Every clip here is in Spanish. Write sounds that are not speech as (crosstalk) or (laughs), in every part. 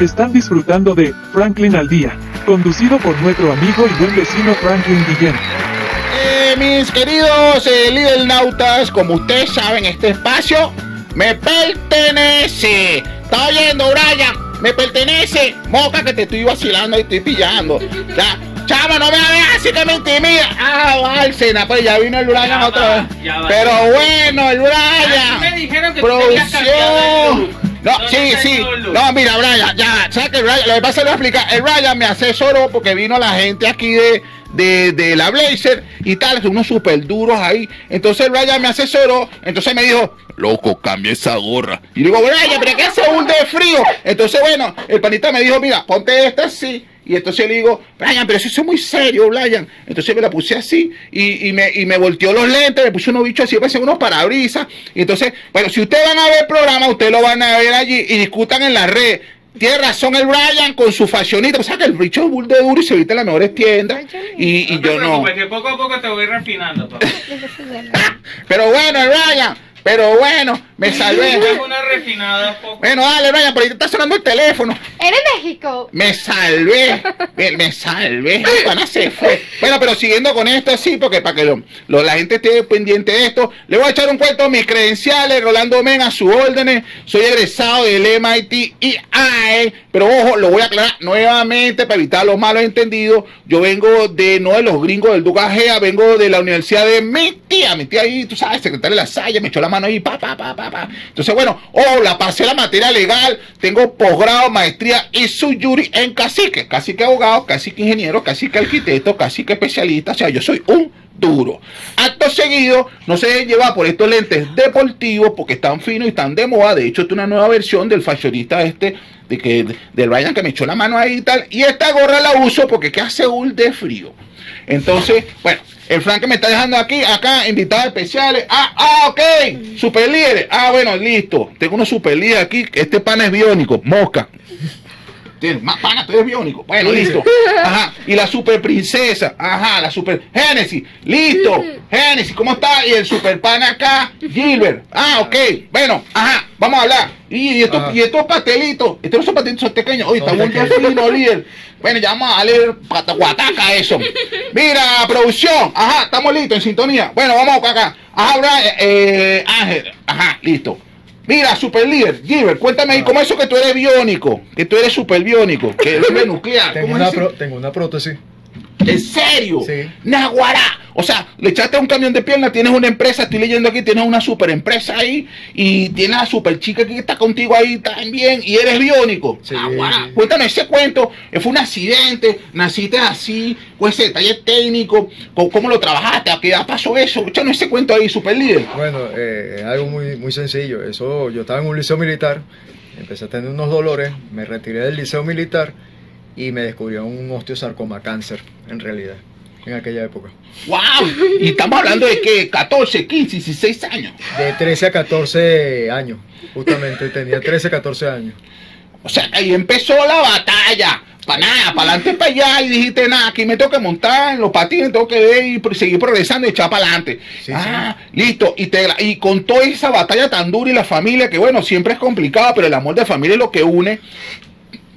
Están disfrutando de Franklin al Día, conducido por nuestro amigo y buen vecino Franklin Guillén. Eh, mis queridos eh, Lidl Nautas, como ustedes saben, este espacio me pertenece. ¿Está oyendo, Brian? Me pertenece. Moca, que te estoy vacilando y estoy pillando. Ya, chama, no me hagas así que me intimida. Ah, Bárcena, pues ya vino el Brian otra vez. va. Pero bueno, el me Brian. dijeron que Producción. No, No sí, sí. No, mira, Brian, ya, ¿sabes que Brian, lo que pasa, lo voy a explicar. El Brian me asesoró porque vino la gente aquí de, de, de la Blazer y tal, unos súper duros ahí. Entonces el Brian me asesoró, entonces me dijo, loco, cambia esa gorra. Y digo, Brian, pero ¿qué hace un de frío? Entonces, bueno, el panita me dijo, mira, ponte esta así. Y entonces le digo, Brian, pero eso es muy serio, Brian. Entonces me la puse así y, y me, y me volteó los lentes, me puse unos bichos así, parecen unos parabrisas. Y entonces, bueno, si ustedes van a ver el programa, ustedes lo van a ver allí y discutan en la red. Tiene razón el Brian con su fashionita. O sea que el bicho es bull de duro y se viste en las mejores tiendas. Y, y No te yo no. preocupes, que poco a poco te voy refinando, papá. (laughs) Pero bueno, el Brian, pero bueno, me salvé. Una refinada poco. Bueno, dale, Brian, por ahí te está sonando el teléfono. Era Me salvé, me, me salvé, (laughs) el pana se fue. Bueno, pero siguiendo con esto, sí, porque para que lo- lo- la gente esté pendiente de esto, le voy a echar un cuento mis credenciales, Rolando Men a sus órdenes. Soy egresado del MIT y AE, pero ojo, lo voy a aclarar nuevamente para evitar los malos entendidos. Yo vengo de, no de los gringos del Duca Gea, vengo de la universidad de mi tía, mi tía ahí, tú sabes, secretaria de la Salle, me echó la mano ahí, pa, pa, pa, pa, pa. Entonces, bueno, ojo, la pasé la materia legal, tengo posgrado, maestría y su yuri en cacique, cacique abogado, cacique ingeniero, cacique arquitecto, cacique especialista, o sea, yo soy un duro. Acto seguido, no se dejen llevar por estos lentes deportivos porque están finos y están de moda. De hecho, esta es una nueva versión del fashionista este, de que, del Brian que me echó la mano ahí y tal. Y esta gorra la uso porque que hace un de frío. Entonces, bueno, el Frank que me está dejando aquí, acá, invitados especiales. Ah, ah, ok, super líderes. Ah, bueno, listo. Tengo unos super líderes aquí. Este pana es biónico, mosca. Tienes más pana, tú eres biónico. Bueno, listo. Ajá. Y la super princesa. Ajá, la super Génesis. Listo. (laughs) Génesis, ¿cómo está? Y el super pana acá, Gilbert. Ah, ok. Bueno, ajá, vamos a hablar. Y, estos, y estos pastelitos. Estos no son pastelitos, son pequeños. Oye, está muy fino, líder. Bueno, ya vamos a darle guataca eso. Mira, producción. Ajá, estamos listos, en sintonía. Bueno, vamos acá. Ajá, Brian, eh, Ángel. Ajá, listo. Mira, super líder, Gilbert, cuéntame ahí, ¿cómo es eso que tú eres biónico? Que tú eres super biónico, que eres (laughs) nuclear. Tengo ¿Cómo una, pro- tengo una prótesis. ¿En serio? Sí. Naguará. O sea, le echaste un camión de pierna, tienes una empresa, estoy leyendo aquí, tienes una super empresa ahí y tienes a super chica que está contigo ahí también y eres biónico. Sí, Naguará. Cuéntame ese cuento, fue un accidente, naciste así, con ese detalle técnico, ¿cómo, lo trabajaste? ¿A qué edad pasó eso? Échanos ese cuento ahí, super líder. Bueno, eh, es algo muy, muy sencillo. Eso, yo estaba en un liceo militar, empecé a tener unos dolores, me retiré del liceo militar y me descubrió un osteosarcoma cáncer, en realidad, en aquella época. ¡Wow! Y estamos hablando de que 14, 15, 16 años. De 13 a 14 años, justamente, tenía 13 a 14 años. O sea, ahí empezó la batalla. Para nada, para adelante, para allá. Y dijiste, nada, aquí me tengo que montar en los patines, tengo que ver y seguir progresando y echar para adelante. Sí, ah, listo. Y, te, y con toda esa batalla tan dura y la familia, que bueno, siempre es complicado, pero el amor de familia es lo que une.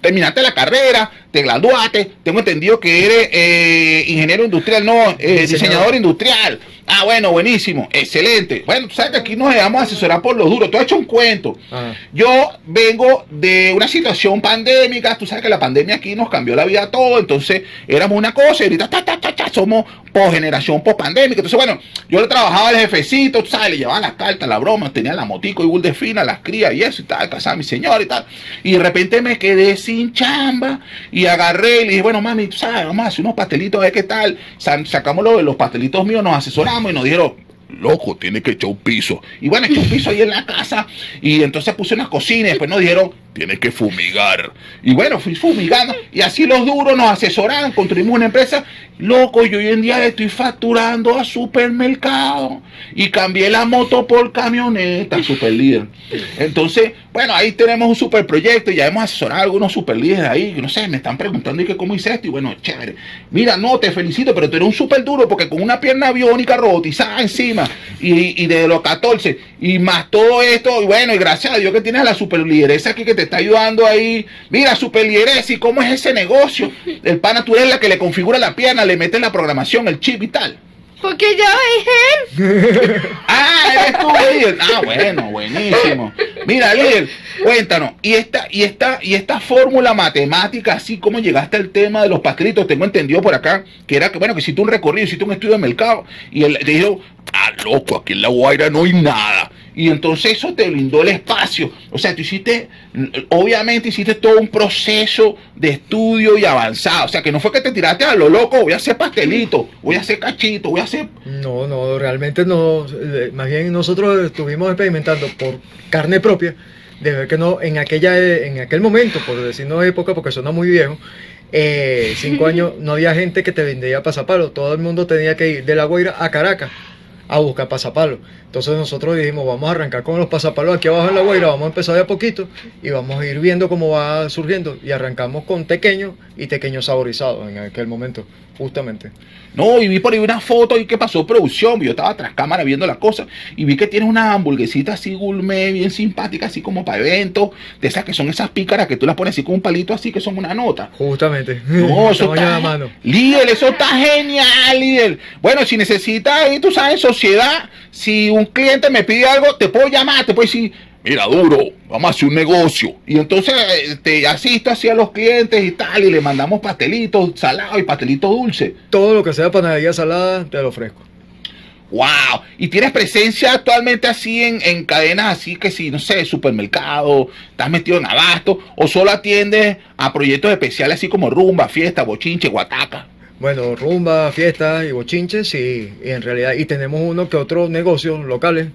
Terminaste la carrera, te graduaste, tengo entendido que eres eh, ingeniero industrial, no, eh, Diseñador. industrial. Ah, bueno, buenísimo, excelente. Bueno, tú sabes que aquí nos dejamos asesorar por los duros. Tú has hecho un cuento. Ajá. Yo vengo de una situación pandémica, tú sabes que la pandemia aquí nos cambió la vida a todos, entonces éramos una cosa y ahorita ta, ta, ta, ta, somos post generación post pandémica. Entonces, bueno, yo le trabajaba al jefecito, tú sabes, le llevaba las cartas, la broma, tenía la motico y bull de fina, las crías y eso y tal, casaba a mi señora y tal. Y de repente me quedé sin chamba y agarré y le dije, bueno, mami, tú sabes, vamos a hacer unos pastelitos, a ver qué tal. Sa- Sacamos los, los pastelitos míos, nos asesoramos y nos dijeron, loco, tiene que echar un piso. Y bueno, eché un piso ahí en la casa y entonces puse unas cocinas y después nos dijeron, tienes que fumigar. Y bueno, fui fumigando y así los duros nos asesoraron, construimos una empresa. Loco, yo hoy en día estoy facturando a supermercado y cambié la moto por camioneta, super líder. Entonces, bueno, ahí tenemos un super proyecto ya hemos asesorado a algunos super líderes ahí, no sé, me están preguntando y que cómo hice esto y bueno, chévere. Mira, no, te felicito, pero tú eres un super duro porque con una pierna biónica robotizada encima y, y de los 14 y más todo esto, y bueno, y gracias a Dios que tienes a la super lideresa aquí que te te está ayudando ahí. Mira, Super Lieresi, ¿cómo es ese negocio? El pana, tú eres la que le configura la pierna, le metes la programación, el chip y tal. Porque yo es (laughs) él. Ah, eres tú, líder. Ah, bueno, buenísimo. Mira, líder, cuéntanos. Y esta, y esta, y esta fórmula matemática, así como llegaste al tema de los pastelitos, tengo entendido por acá, que era que, bueno, que hiciste un recorrido, hiciste un estudio de mercado, y él te dijo, ah, loco, aquí en La Guaira no hay nada. Y entonces eso te brindó el espacio. O sea, tú hiciste, obviamente hiciste todo un proceso de estudio y avanzado. O sea, que no fue que te tiraste a lo loco, voy a hacer pastelito, voy a hacer cachito, voy a hacer... No, no, realmente no. eh, Más bien nosotros estuvimos experimentando por carne propia, de ver que no, en aquella, en aquel momento, por decirnos época, porque suena muy viejo, eh, cinco (laughs) años, no había gente que te vendía pasapalo. Todo el mundo tenía que ir de La Guaira a Caracas a buscar pasapalo. Entonces nosotros dijimos, vamos a arrancar con los pasapalos aquí abajo en La Guaira, vamos a empezar de a poquito y vamos a ir viendo cómo va surgiendo. Y arrancamos con tequeños y tequeños saborizados en aquel momento, justamente. No, y vi por ahí una foto y que pasó producción. Yo estaba tras cámara viendo las cosas y vi que tienes una hamburguesita así gourmet, bien simpática, así como para eventos, de esas que son esas pícaras que tú las pones así con un palito así que son una nota. Justamente. No, (laughs) eso está, mano. líder, eso está genial, líder. Bueno, si necesitas ahí, tú sabes, sociedad, si un cliente me pide algo, te puedo llamar, te puedo decir, mira, duro, vamos a hacer un negocio. Y entonces eh, te asisto así a los clientes y tal, y le mandamos pastelitos salados y pastelitos dulces. Todo lo que sea panadería salada, te lo ofrezco. Wow, y tienes presencia actualmente así en, en cadenas así que si, no sé, supermercado, estás metido en abasto, o solo atiendes a proyectos especiales así como rumba, fiesta, bochinche, guataca. Bueno, rumba, fiestas y bochinches, sí, y en realidad, y tenemos uno que otros negocios locales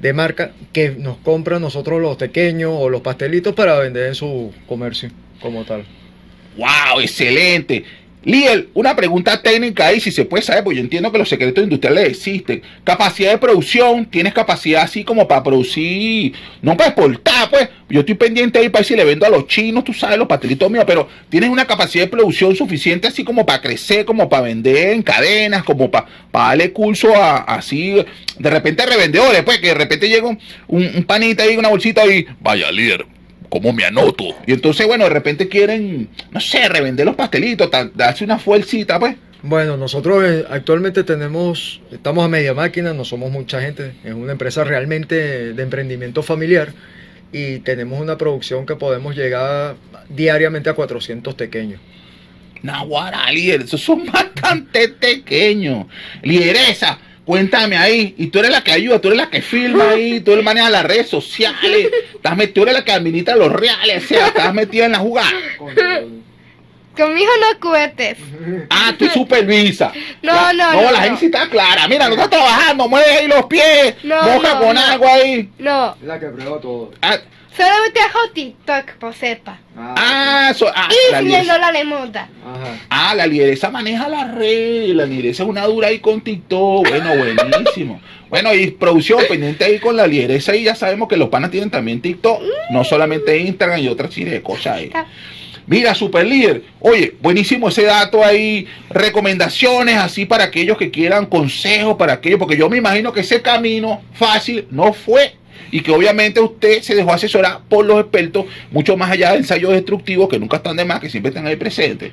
de marca que nos compran nosotros los pequeños o los pastelitos para vender en su comercio como tal. Wow, excelente. Liel, una pregunta técnica ahí, si se puede saber, porque yo entiendo que los secretos industriales existen. Capacidad de producción, tienes capacidad así como para producir, no para exportar, pues. Yo estoy pendiente ahí para ver si le vendo a los chinos, tú sabes, los pastelitos míos, pero tienes una capacidad de producción suficiente así como para crecer, como para vender en cadenas, como para, darle curso a así, de repente revendedores, pues, que de repente llega un, un panita ahí, una bolsita ahí, vaya líder, ¿cómo me anoto? Y entonces, bueno, de repente quieren, no sé, revender los pastelitos, darse una fuercita, pues. Bueno, nosotros eh, actualmente tenemos, estamos a media máquina, no somos mucha gente, es una empresa realmente de emprendimiento familiar y tenemos una producción que podemos llegar diariamente a 400 pequeños. Naguará, líder, esos son bastante pequeños. Lideresa, cuéntame ahí. Y tú eres la que ayuda, tú eres la que filma ahí, tú eres maneja las redes sociales. Estás met- tú eres la que administra los reales, o sea, estás metida en la jugada. Conmigo no cuetes. Ah, tú supervisa. (laughs) No, La- no, No, no, la no. gente sí está clara. Mira, no está trabajando, mueve ahí los pies, No, moja no, con no. agua ahí. No, La que prueba todo. Ah, solamente hago TikTok, por sepa. ah, so- ah, Y la subiendo lideresa. la lemota. Ajá. Ah, la lideresa maneja las redes, la lideresa es una dura ahí con TikTok, bueno, (laughs) buenísimo. Bueno, y producción pendiente ahí con la lideresa y ya sabemos que los panas tienen también TikTok, no solamente Instagram y otras serie de cosas ahí. Mira, super líder, oye, buenísimo ese dato ahí, recomendaciones así para aquellos que quieran consejos para aquellos, porque yo me imagino que ese camino fácil no fue y que obviamente usted se dejó asesorar por los expertos, mucho más allá de ensayos destructivos que nunca están de más, que siempre están ahí presentes.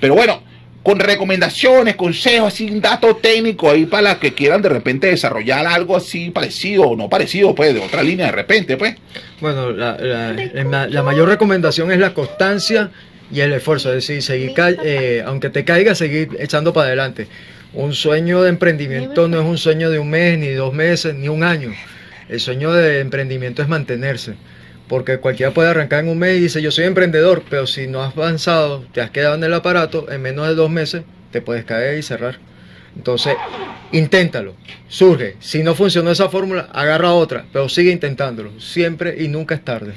Pero bueno, con recomendaciones, consejos, así, un dato técnico ahí para las que quieran de repente desarrollar algo así parecido o no parecido, pues, de otra línea de repente, pues. Bueno, la, la- la- la mayor recomendación es la constancia y el esfuerzo, es decir, seguir ca- eh, aunque te caiga, seguir echando para adelante. Un sueño de emprendimiento no es un sueño de un mes, ni dos meses, ni un año. El sueño de emprendimiento es mantenerse. Porque cualquiera puede arrancar en un mes y dice yo soy emprendedor, pero si no has avanzado, te has quedado en el aparato, en menos de dos meses te puedes caer y cerrar. Entonces, inténtalo, surge. Si no funcionó esa fórmula, agarra otra, pero sigue intentándolo, siempre y nunca es tarde.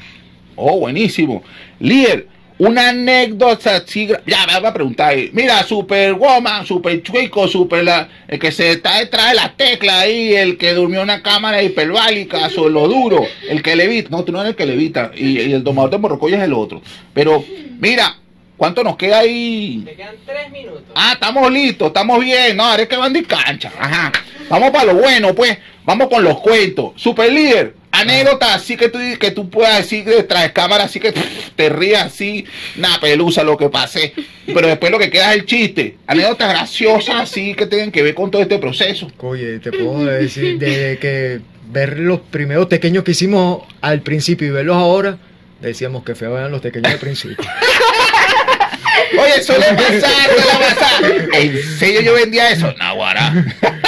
Oh, buenísimo. Líder, una anécdota así. Ya, me va a preguntar ahí. Mira, Superwoman, Super Chuico, Super la, el que se está detrás de la tecla ahí, el que durmió en una cámara hiperbálica, sobre lo duro, el que levita. No, tú no eres el que levita. Y, y el domador de morrocoya es el otro. Pero, mira, ¿cuánto nos queda ahí? Te quedan tres minutos. Ah, estamos listos, estamos bien. No, ahora es que van de cancha. Ajá. Vamos para lo bueno, pues. Vamos con los cuentos. Super líder, Anécdota así que tú, que tú puedas decir detrás de cámara, así que pff, te rías así, nada, pelusa lo que pase. Pero después lo que queda es el chiste. Anécdotas graciosas así que tengan que ver con todo este proceso. Oye, te puedo decir, de que ver los primeros pequeños que hicimos al principio y verlos ahora, decíamos que feos eran los pequeños al principio. (laughs) Oye, suele pasar, suele pasar. ¿En serio yo vendía eso? No, guará.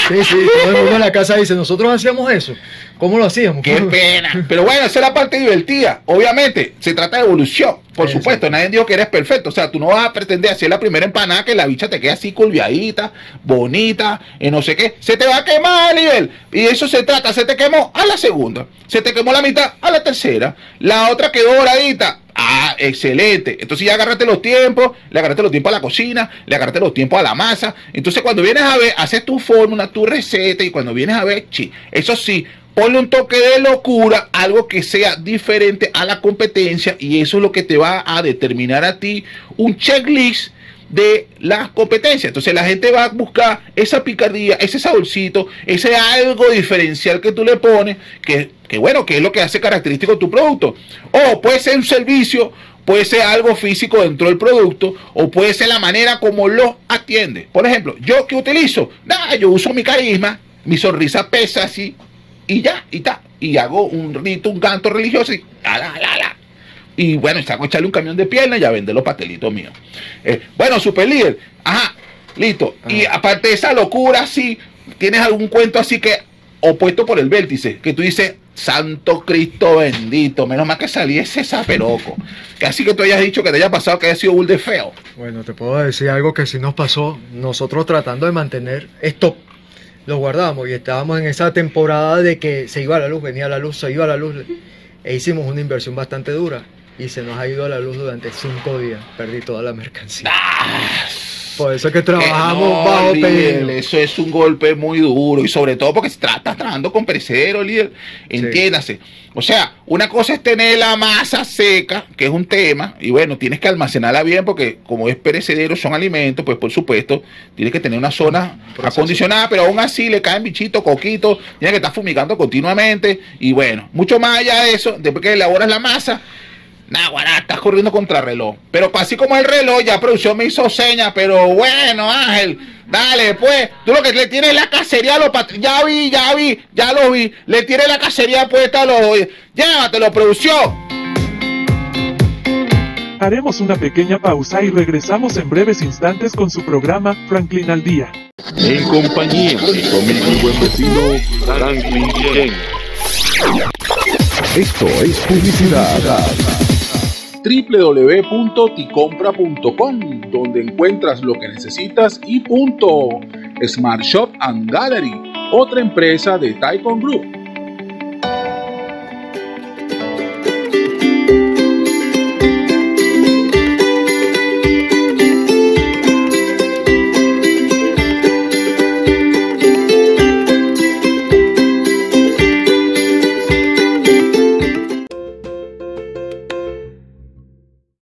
Sí, sí, todo el mundo en la casa dice, nosotros hacíamos eso. ¿Cómo lo hacíamos? Qué (laughs) pena. Pero bueno, esa es la parte divertida. Obviamente, se trata de evolución. Por supuesto, nadie dijo que eres perfecto. O sea, tú no vas a pretender hacer la primera empanada que la bicha te quede así curviadita, bonita, y no sé qué. Se te va a quemar nivel. Y de eso se trata. Se te quemó a la segunda. Se te quemó la mitad a la tercera. La otra quedó doradita. Ah, excelente. Entonces ya agarraste los tiempos, le agarraste los tiempos a la cocina, le agarraste los tiempos a la masa. Entonces cuando vienes a ver, haces tu fórmula, tu receta y cuando vienes a ver, chi, eso sí, ponle un toque de locura, algo que sea diferente a la competencia y eso es lo que te va a determinar a ti un checklist de las competencias. Entonces la gente va a buscar esa picardía, ese saborcito, ese algo diferencial que tú le pones, que, que bueno, que es lo que hace característico tu producto. O puede ser un servicio, puede ser algo físico dentro del producto, o puede ser la manera como lo atiende. Por ejemplo, yo que utilizo, nada, yo uso mi carisma, mi sonrisa pesa así, y ya, y ta, y hago un rito, un canto religioso y la, la, la, la. Y bueno, saco a echarle un camión de pierna y ya vende los pastelitos míos. Eh, bueno, super líder, ajá, listo. Y aparte de esa locura, así, ¿tienes algún cuento así que opuesto por el vértice? Que tú dices, Santo Cristo bendito, menos mal que salí ese saperoco. Que así que tú hayas dicho que te haya pasado que haya sido bull de feo. Bueno, te puedo decir algo que sí nos pasó. Nosotros tratando de mantener esto, lo guardamos y estábamos en esa temporada de que se iba la luz, venía la luz, se iba la luz. E hicimos una inversión bastante dura y se nos ha ido la luz durante cinco días. Perdí toda la mercancía. Por eso es que trabajamos no, bajo líder. Eso es un golpe muy duro y sobre todo porque se trata trabajando con perecedero, líder. Entiéndase. O sea, una cosa es tener la masa seca, que es un tema, y bueno, tienes que almacenarla bien porque como es perecedero, son alimentos, pues por supuesto, tienes que tener una zona acondicionada, pero aún así le caen bichitos, coquitos, tienes que estar fumigando continuamente, y bueno, mucho más allá de eso, después que elaboras la masa, Nah, guará, estás corriendo contra reloj. Pero así como el reloj, ya producción me hizo señas, pero bueno, Ángel, dale, pues. Tú lo que le tienes la cacería a los patri- Ya vi, ya vi, ya lo vi. Le tienes la cacería puesta a los. Llévatelo, producción. Haremos una pequeña pausa y regresamos en breves instantes con su programa Franklin al Día. En compañía de amigo y buen vecino Franklin Chen. Esto es publicidad. www.ticompra.com, donde encuentras lo que necesitas y punto. Smart Shop and Gallery, otra empresa de Taikon Group.